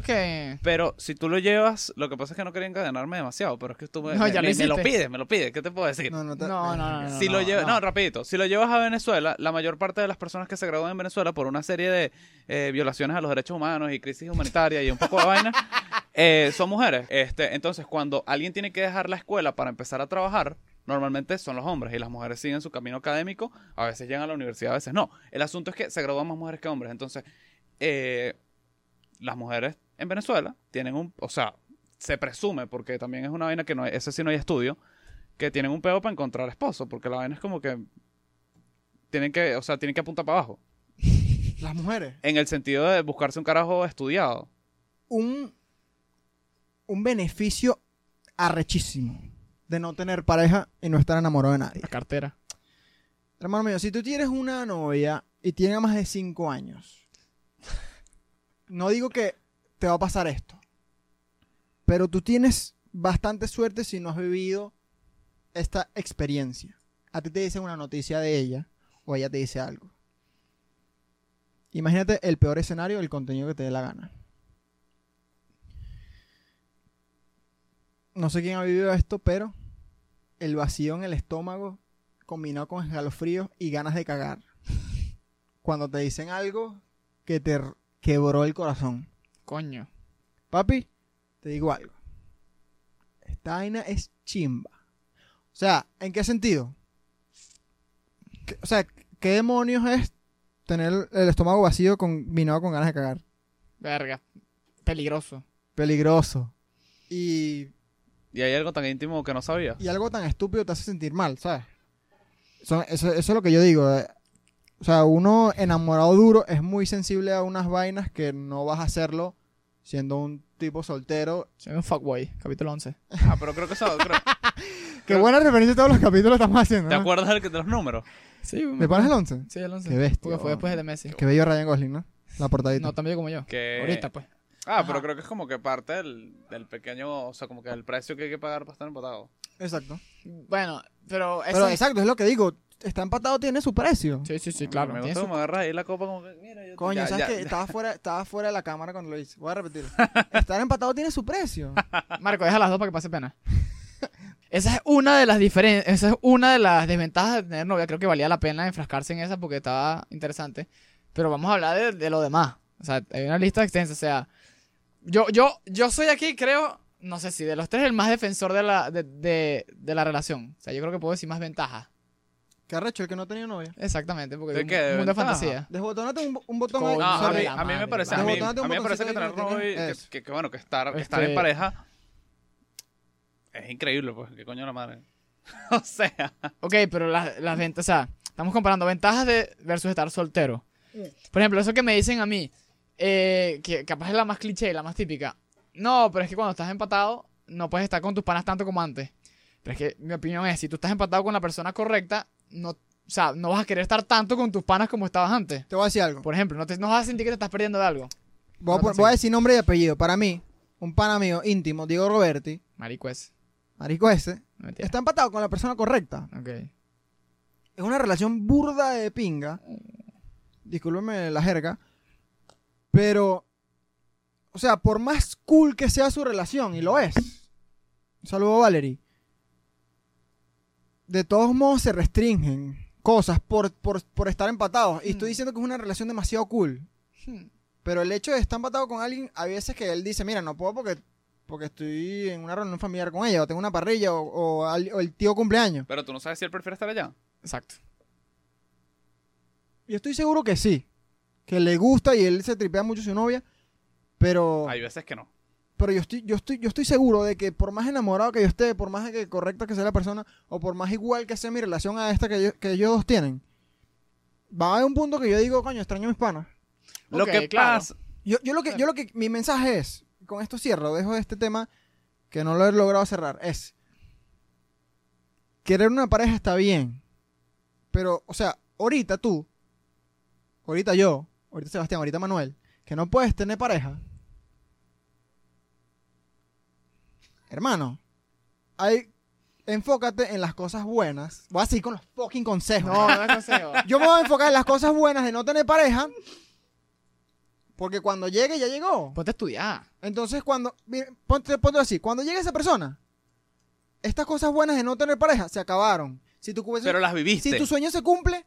Speaker 3: Pero si tú lo llevas, lo que pasa es que no quería encadenarme demasiado, pero es que tú me,
Speaker 2: No,
Speaker 3: me-
Speaker 2: ya lo
Speaker 3: me- me lo pides, me lo pides. ¿Qué te puedo decir?
Speaker 1: No, no, te-
Speaker 2: No, no, no, no.
Speaker 3: si lo llevas, no,
Speaker 2: no.
Speaker 3: rapidito, si lo llevas a Venezuela, la mayor parte de las personas que se gradúan en Venezuela por una serie de eh, violaciones a los derechos humanos y crisis humanitaria y un poco de vaina, eh, son mujeres. Este, entonces, cuando alguien tiene que dejar la escuela para empezar a trabajar, normalmente son los hombres y las mujeres siguen su camino académico, a veces llegan a la universidad, a veces no. El asunto es que se gradúan más mujeres que hombres, entonces eh, las mujeres en Venezuela tienen un, o sea, se presume, porque también es una vaina que no hay, ese sí no hay estudio, que tienen un pedo para encontrar esposo, porque la vaina es como que tienen que, o sea, tienen que apuntar para abajo,
Speaker 1: Las mujeres.
Speaker 3: en el sentido de buscarse un carajo estudiado.
Speaker 1: un, un beneficio arrechísimo de no tener pareja y no estar enamorado de nadie.
Speaker 2: La cartera.
Speaker 1: Hermano mío, si tú tienes una novia y tiene más de 5 años, no digo que te va a pasar esto, pero tú tienes bastante suerte si no has vivido esta experiencia. A ti te dicen una noticia de ella o ella te dice algo. Imagínate el peor escenario, el contenido que te dé la gana. No sé quién ha vivido esto, pero el vacío en el estómago combinado con escalofríos y ganas de cagar. Cuando te dicen algo que te quebró el corazón.
Speaker 2: Coño.
Speaker 1: Papi, te digo algo. Esta vaina es chimba. O sea, ¿en qué sentido? ¿Qué- o sea, ¿qué demonios es tener el estómago vacío combinado con ganas de cagar?
Speaker 2: Verga. Peligroso.
Speaker 1: Peligroso. Y,
Speaker 3: Y hay algo tan íntimo que no sabía.
Speaker 1: y algo tan estúpido te hace sentir mal, ¿sabes? Eso, eso- eso es lo que yo digo. eh. O sea, uno enamorado duro es muy sensible a unas vainas que no vas a hacerlo siendo un tipo soltero.
Speaker 2: Soy un fuckboy. Capítulo 11.
Speaker 3: Ah, pero creo que eso, creo-
Speaker 1: Qué buena referencia a todos los capítulos estamos haciendo.
Speaker 3: ¿te
Speaker 1: ¿no?
Speaker 3: acuerdas del que- de los números?
Speaker 2: Sí,
Speaker 1: ¿Me pones el 11?
Speaker 2: Sí, el 11.
Speaker 1: Qué bestia,
Speaker 2: Porque fue después de Messi.
Speaker 1: Qué bello Ryan Gosling, ¿no? La portadita.
Speaker 2: No tan bello como yo.
Speaker 3: Que...
Speaker 2: Ahorita, pues.
Speaker 3: Ah, pero creo que es como que parte del, del pequeño, o sea, como que el precio que hay que pagar para estar empatado.
Speaker 1: Exacto.
Speaker 2: Bueno, pero eso...
Speaker 1: Pero exacto, es lo que digo. Está empatado, tiene su precio.
Speaker 2: Sí, sí, sí, claro.
Speaker 3: Me gusta
Speaker 2: su-
Speaker 3: cómo agarras ahí la copa como que, mira, yo
Speaker 1: Coño,
Speaker 3: ya-
Speaker 1: ¿sabes
Speaker 3: ya-
Speaker 1: qué?
Speaker 3: ya-
Speaker 1: Estaba fuera, estaba fuera de la cámara cuando lo hice. Voy a repetir. Estar empatado tiene su precio.
Speaker 2: Marco, deja las dos para que pase pena. Esa es una de las diferencias, esa es una de las desventajas de tener novia. Creo que valía la pena enfrascarse en esa porque estaba interesante. Pero vamos a hablar de, de lo demás. O sea, hay una lista extensa. O sea, yo, yo, yo soy aquí, creo, no sé si de los tres el más defensor de la, de, de, de la relación. O sea, yo creo que puedo decir más ventajas.
Speaker 1: Qué arrecho el que no tenía novia.
Speaker 2: Exactamente, porque
Speaker 3: ¿De
Speaker 2: es un
Speaker 3: qué? ¿De
Speaker 2: mundo de
Speaker 3: ventaja?
Speaker 2: fantasía.
Speaker 1: Desbotonate un, un botón
Speaker 2: Coño,
Speaker 1: ahí.
Speaker 3: No, a mí, a mí me
Speaker 2: madre,
Speaker 3: parece, a mí,
Speaker 1: Desbotónate
Speaker 3: a mí me parece que tener novio, que,
Speaker 1: eso.
Speaker 3: que- que bueno, que estar, que
Speaker 2: Este-
Speaker 3: estar en pareja Es increíble, pues. ¿Qué coño la madre? o sea,
Speaker 2: Ok, pero las, las ventas, o sea, estamos comparando ventajas de versus estar soltero. Por ejemplo, eso que me dicen a mí, eh, que capaz es la más cliché, la más típica. No, pero es que cuando estás empatado, no puedes estar con tus panas tanto como antes. Pero es que mi opinión es, si tú estás empatado con la persona correcta, no, o sea, no vas a querer estar tanto con tus panas como estabas antes.
Speaker 1: Te voy a decir algo.
Speaker 2: Por ejemplo, no, te, no vas a sentir que te estás perdiendo de algo.
Speaker 1: Voy
Speaker 2: no
Speaker 1: voy a decir nombre y apellido. Para mí, un pana mío íntimo, Diego Roberti,
Speaker 2: Marico es.
Speaker 1: marico ese,
Speaker 2: No
Speaker 1: está empatado con la persona correcta.
Speaker 2: Ok.
Speaker 1: Es una relación burda de pinga. Discúlpeme la jerga. Pero, o sea, por más cool que sea su relación, y lo es. Un saludo a Valerie. De todos modos se restringen cosas por, por, por estar empatados. Y estoy diciendo que es una relación demasiado cool.
Speaker 2: Hmm.
Speaker 1: Pero el hecho de estar empatado con alguien, hay veces que él dice, mira, no puedo porque, porque estoy en una reunión familiar con ella, o tengo una parrilla, o, o al- o el tío cumpleaños.
Speaker 3: pero tú no sabes si él prefiere estar allá.
Speaker 2: Exacto.
Speaker 1: Yo estoy seguro que sí. Que le gusta y él se tripea mucho a su novia. Pero,
Speaker 3: Hay veces que no.
Speaker 1: pero yo estoy, yo estoy, yo estoy seguro de que por más enamorado que yo esté, por más que correcta que sea la persona, o por más igual que sea mi relación a esta que, yo- que ellos dos tienen, va a haber un punto que yo digo, coño, extraño a mis panas.
Speaker 3: Lo que
Speaker 2: claro.
Speaker 3: pasa.
Speaker 1: Yo, yo lo que, yo lo que, mi mensaje es, con esto cierro, dejo este tema que no lo he logrado cerrar, es querer una pareja está bien, pero, o sea, ahorita tú, ahorita yo, ahorita Sebastián, ahorita Manuel, que no puedes tener pareja, hermano, hay, enfócate en las cosas buenas, voy a seguir con los fucking consejos.
Speaker 2: No, no es consejo.
Speaker 1: Yo me voy a enfocar en las cosas buenas de no tener pareja. Porque cuando llegue, ya llegó.
Speaker 2: Ponte a estudiar.
Speaker 1: Entonces, cuando. mire, Ponte, ponte así. Cuando llegue esa persona, estas cosas buenas de no tener pareja se acabaron. Si tu,
Speaker 3: Pero las viviste.
Speaker 1: si tu sueño se cumple,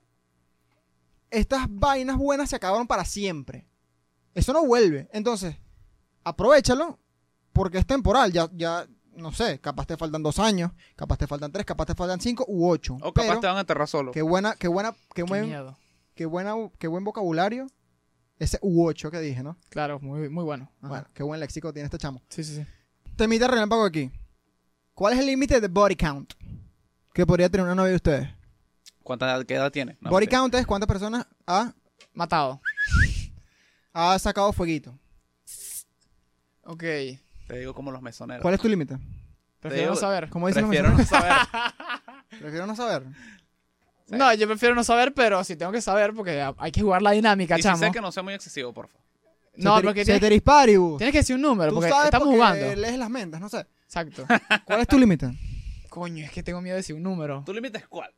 Speaker 1: estas vainas buenas se acabaron para siempre. Eso no vuelve. Entonces, aprovechalo porque es temporal. Ya, ya, no sé, capaz te faltan dos años, capaz te faltan tres, capaz te faltan cinco u ocho.
Speaker 3: o capaz
Speaker 1: Pero,
Speaker 3: te van a enterrar solo.
Speaker 1: qué buena, qué buena, qué
Speaker 2: Qué
Speaker 1: buen,
Speaker 2: miedo.
Speaker 1: qué buena, qué buen vocabulario. Ese U8 que dije, ¿no?
Speaker 2: Claro, muy, muy bueno. Ajá.
Speaker 1: Bueno, qué buen léxico tiene este chamo.
Speaker 2: Sí, sí, sí.
Speaker 1: Temita relámpago aquí. ¿Cuál es el límite de body count que podría tener una novia de ustedes?
Speaker 3: ¿Cuánta qué edad tiene? No,
Speaker 1: body
Speaker 3: mentira.
Speaker 1: count es cuántas personas ha,
Speaker 2: Matado.
Speaker 1: ha sacado fueguito.
Speaker 2: Ok.
Speaker 3: Te digo como los mesoneros.
Speaker 1: ¿Cuál es tu límite?
Speaker 2: Prefiero no saber.
Speaker 1: ¿Cómo dicen los
Speaker 3: Prefiero no saber.
Speaker 1: Prefiero no saber.
Speaker 3: Sí.
Speaker 2: No, yo prefiero no saber, pero sí tengo que saber porque hay que jugar la dinámica,
Speaker 3: y si
Speaker 2: chamo.
Speaker 3: sé que no sea muy excesivo, por favor.
Speaker 2: No, porque tienes,
Speaker 1: Ceteris paribus.
Speaker 2: tienes que decir un número,
Speaker 1: Tú
Speaker 2: porque
Speaker 1: sabes
Speaker 2: estamos
Speaker 1: porque
Speaker 2: jugando.
Speaker 1: lees las mentes, no sé.
Speaker 2: Exacto.
Speaker 1: ¿Cuál es tu límite?
Speaker 2: Coño, es que tengo miedo de decir un número.
Speaker 3: ¿Tu límite es cuál?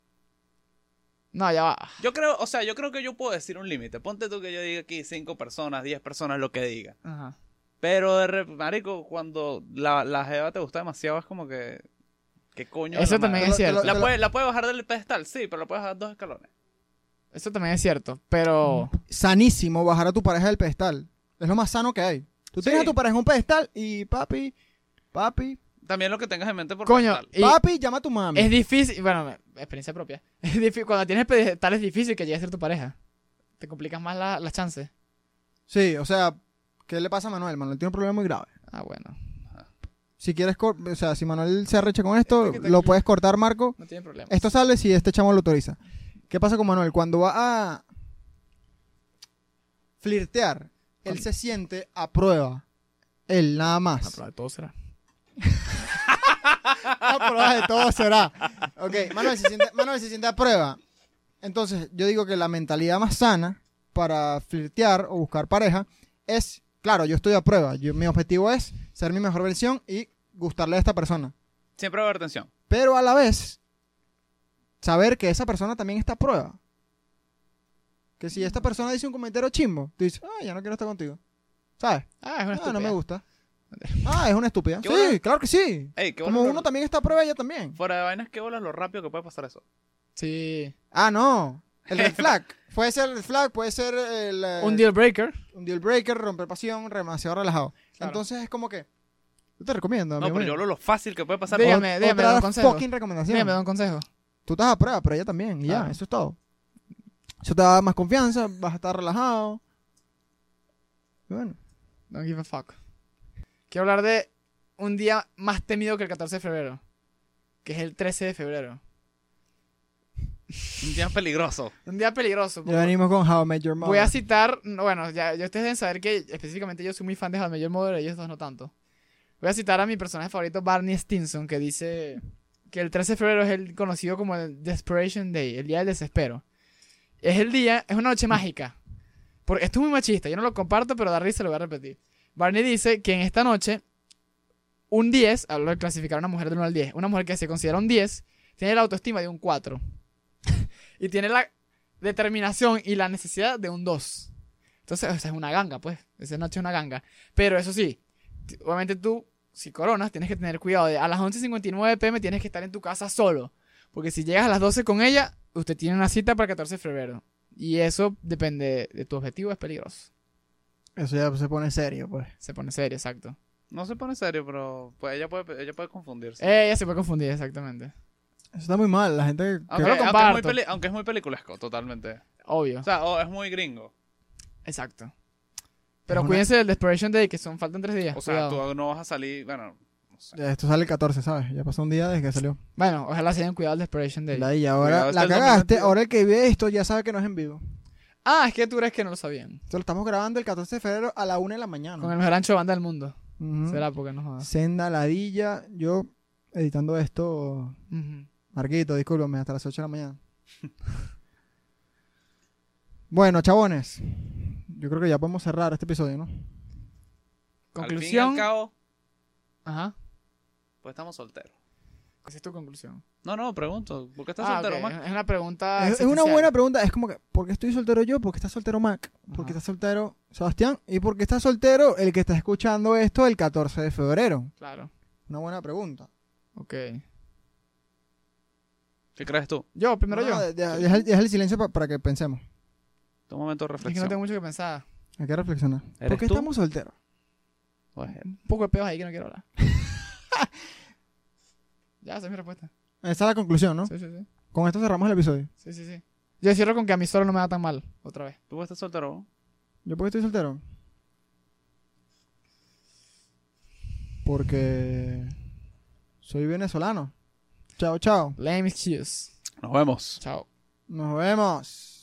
Speaker 2: No, ya va.
Speaker 3: Yo creo, o sea, yo creo que yo puedo decir un límite. Ponte tú que yo diga aquí cinco personas, 10 personas, lo que diga.
Speaker 2: Ajá.
Speaker 3: Pero de repente, marico, cuando la, la jeva te gusta demasiado, es como que... ¿Qué coño? de
Speaker 2: Eso también
Speaker 3: madre?
Speaker 2: es cierto.
Speaker 3: La
Speaker 1: lo-
Speaker 3: puede, la puede bajar del pedestal, sí, pero la puedes bajar dos escalones.
Speaker 2: Eso también es cierto, pero...
Speaker 1: Sanísimo bajar a tu pareja del pedestal. Es lo más sano que hay. Tú tienes
Speaker 3: Sí.
Speaker 1: a tu pareja en un pedestal y papi, papi,
Speaker 3: También lo que tengas en mente por
Speaker 2: Coño, y
Speaker 1: papi, llama a tu mami.
Speaker 2: es difícil... Bueno, experiencia propia. Es difícil, cuando tienes pedestal es difícil que llegue a ser tu pareja. Te complicas más la- las chances.
Speaker 1: Sí, o sea, ¿qué le pasa a Manuel? Manuel tiene un problema muy grave.
Speaker 2: Ah, bueno.
Speaker 1: Si quieres, o sea, si Manuel se arrecha con esto,
Speaker 2: Este
Speaker 1: lo puedes cortar, Marco.
Speaker 2: No tiene problema.
Speaker 1: Esto sale si este chamo lo autoriza. ¿Qué pasa con Manuel? Cuando va a flirtear, él se siente a prueba. Él nada
Speaker 2: A
Speaker 1: más.
Speaker 2: prueba de todo será.
Speaker 1: A prueba de todo será. Ok, Manuel se, siente, Manuel se siente a prueba. Entonces, yo digo que la mentalidad más sana para flirtear o buscar pareja es, claro, yo estoy a prueba. Yo- mi objetivo es ser mi mejor versión y gustarle a esta persona.
Speaker 3: Siempre haber tensión.
Speaker 1: Pero a la vez, saber que esa persona también está a prueba. Que si esta persona dice un comentario chimbo, tú dices, ah, ya no quiero estar contigo. ¿Sabes?
Speaker 2: Ah, es una
Speaker 1: Ah, no me gusta. Ah, es una estúpida.
Speaker 3: ¿Qué
Speaker 1: Sí, claro que sí.
Speaker 3: Ey, qué
Speaker 1: Como
Speaker 3: bolas
Speaker 1: uno
Speaker 3: lo-
Speaker 1: también está a prueba, ella también.
Speaker 3: Fuera de vainas, qué bolas lo rápido que puede pasar eso.
Speaker 2: Sí.
Speaker 1: Ah, no. El red flag. Puede ser el red flag, puede ser el, eh,
Speaker 2: Un deal breaker.
Speaker 1: un deal breaker, romper pasión, demasiado relajado.
Speaker 2: Claro.
Speaker 1: Entonces es como que. Yo te recomiendo.
Speaker 3: No,
Speaker 1: amigo
Speaker 3: pero yo hablo lo fácil que puede pasar.
Speaker 2: Dígame, dígame, don consejo.
Speaker 1: fucking recomendación.
Speaker 2: Dígame, un consejo.
Speaker 1: Tú estás a prueba, pero ella también. Y ya, eso es todo. Eso te da más confianza, vas a estar relajado. Y bueno.
Speaker 2: Don't give a fuck. Quiero hablar de un día más temido que el 14 de febrero, que es el 13 de febrero.
Speaker 3: Un día peligroso.
Speaker 2: Un día peligroso.
Speaker 1: Ya venimos con How I Met Your Mother.
Speaker 2: Voy a citar, no, bueno, ya, ya ustedes deben saber que específicamente yo soy muy fan de How I Met Your Mother, ellos dos no tanto. Voy a citar a mi personaje favorito, Barney Stinson, que dice que el 13 de febrero es el conocido como el Desperation Day, el día del desespero. Es el día, es una noche mágica. Porque esto es muy machista, yo no lo comparto, pero da risa, lo voy a repetir. Barney dice que en esta noche, un 10, hablo de clasificar a una mujer del 1 al 10, una mujer que se considera un 10, tiene la autoestima de un 4. y tiene la determinación y la necesidad de un 2. Entonces, o sea, es una ganga, pues. Esa noche es una ganga. Pero eso sí, obviamente tú, si coronas, tienes que tener cuidado. A las 11.59 pm tienes que estar en tu casa solo. Porque si llegas a las 12 con ella, usted tiene una cita para el 14 de febrero. Y eso depende de tu objetivo, es peligroso.
Speaker 1: Eso ya se pone serio, pues.
Speaker 2: Se pone serio, exacto.
Speaker 3: No se pone serio, pero pues ella puede, ella puede confundirse.
Speaker 2: Ella se puede confundir, exactamente.
Speaker 1: Eso está muy mal. La gente... que-
Speaker 3: aunque,
Speaker 2: lo
Speaker 3: aunque es muy
Speaker 2: comparto.
Speaker 3: peli- aunque es muy peliculesco, totalmente.
Speaker 2: Obvio.
Speaker 3: O sea, o es muy gringo.
Speaker 2: Exacto. Pero
Speaker 1: una-
Speaker 2: cuídense del Desperation Day, que son faltan tres días.
Speaker 3: O sea,
Speaker 2: cuidado.
Speaker 3: tú no vas a salir, bueno, no sé.
Speaker 1: Ya, Esto sale el 14, ¿sabes? Ya pasó un día desde que salió.
Speaker 2: Bueno, ojalá se hayan cuidado del Desperation Day.
Speaker 1: La- y ahora
Speaker 3: Cuidado,
Speaker 1: la
Speaker 3: este es el
Speaker 1: cagaste.
Speaker 3: 2022.
Speaker 1: Ahora el que ve esto ya sabe que no es en vivo.
Speaker 2: Ah, es que tú eres que no lo sabían.
Speaker 1: Lo estamos grabando el 14 de febrero a la 1 de la mañana.
Speaker 2: Con el mejor ancho de banda del mundo. Será porque no jodas.
Speaker 1: Senda ladilla. Yo editando esto.
Speaker 2: Ujú.
Speaker 1: Marquito, discúlpame, hasta las 8 de la mañana. bueno, chabones. Yo creo que ya podemos cerrar este episodio, ¿no?
Speaker 3: Al fin y
Speaker 2: Conclusión.
Speaker 3: al cabo,
Speaker 2: Ajá.
Speaker 3: pues estamos solteros.
Speaker 2: Esa es tu conclusión.
Speaker 3: No, no, pregunto. ¿Por qué estás
Speaker 2: Ah,
Speaker 3: soltero. Mac?
Speaker 2: Es una pregunta.
Speaker 1: Es, es una buena pregunta. Es como que, ¿por qué estoy soltero yo? ¿Por qué está soltero Mac? ¿Por qué está soltero Sebastián? ¿Y por qué está soltero el que está escuchando esto el 14 de febrero?
Speaker 2: Claro.
Speaker 1: Una buena pregunta.
Speaker 2: Ok.
Speaker 3: ¿Qué crees tú?
Speaker 2: Yo, primero
Speaker 1: No,
Speaker 2: yo.
Speaker 1: de- de- Deja, el- deja el silencio pa- para que pensemos.
Speaker 3: Un momento de
Speaker 2: Es que no
Speaker 3: reflexión.
Speaker 2: tengo mucho que pensar.
Speaker 1: Hay que reflexionar. ¿Por
Speaker 3: ¿Eres
Speaker 1: qué
Speaker 3: tú?
Speaker 1: estamos solteros?
Speaker 3: Pues,
Speaker 2: Un poco de peos ahí que no quiero hablar. ya, esa es mi respuesta.
Speaker 1: Esa es la conclusión, ¿no?
Speaker 2: Sí, sí, sí.
Speaker 1: Con esto cerramos el episodio.
Speaker 2: Sí, sí, sí. Yo cierro con que a mí solo no me da tan mal. Otra vez.
Speaker 3: ¿Tú estás soltero?
Speaker 1: ¿Yo por qué estoy soltero? Porque soy venezolano. Chao, chao.
Speaker 2: Lame excuse.
Speaker 3: Nos vemos.
Speaker 2: Chao.
Speaker 1: Nos vemos.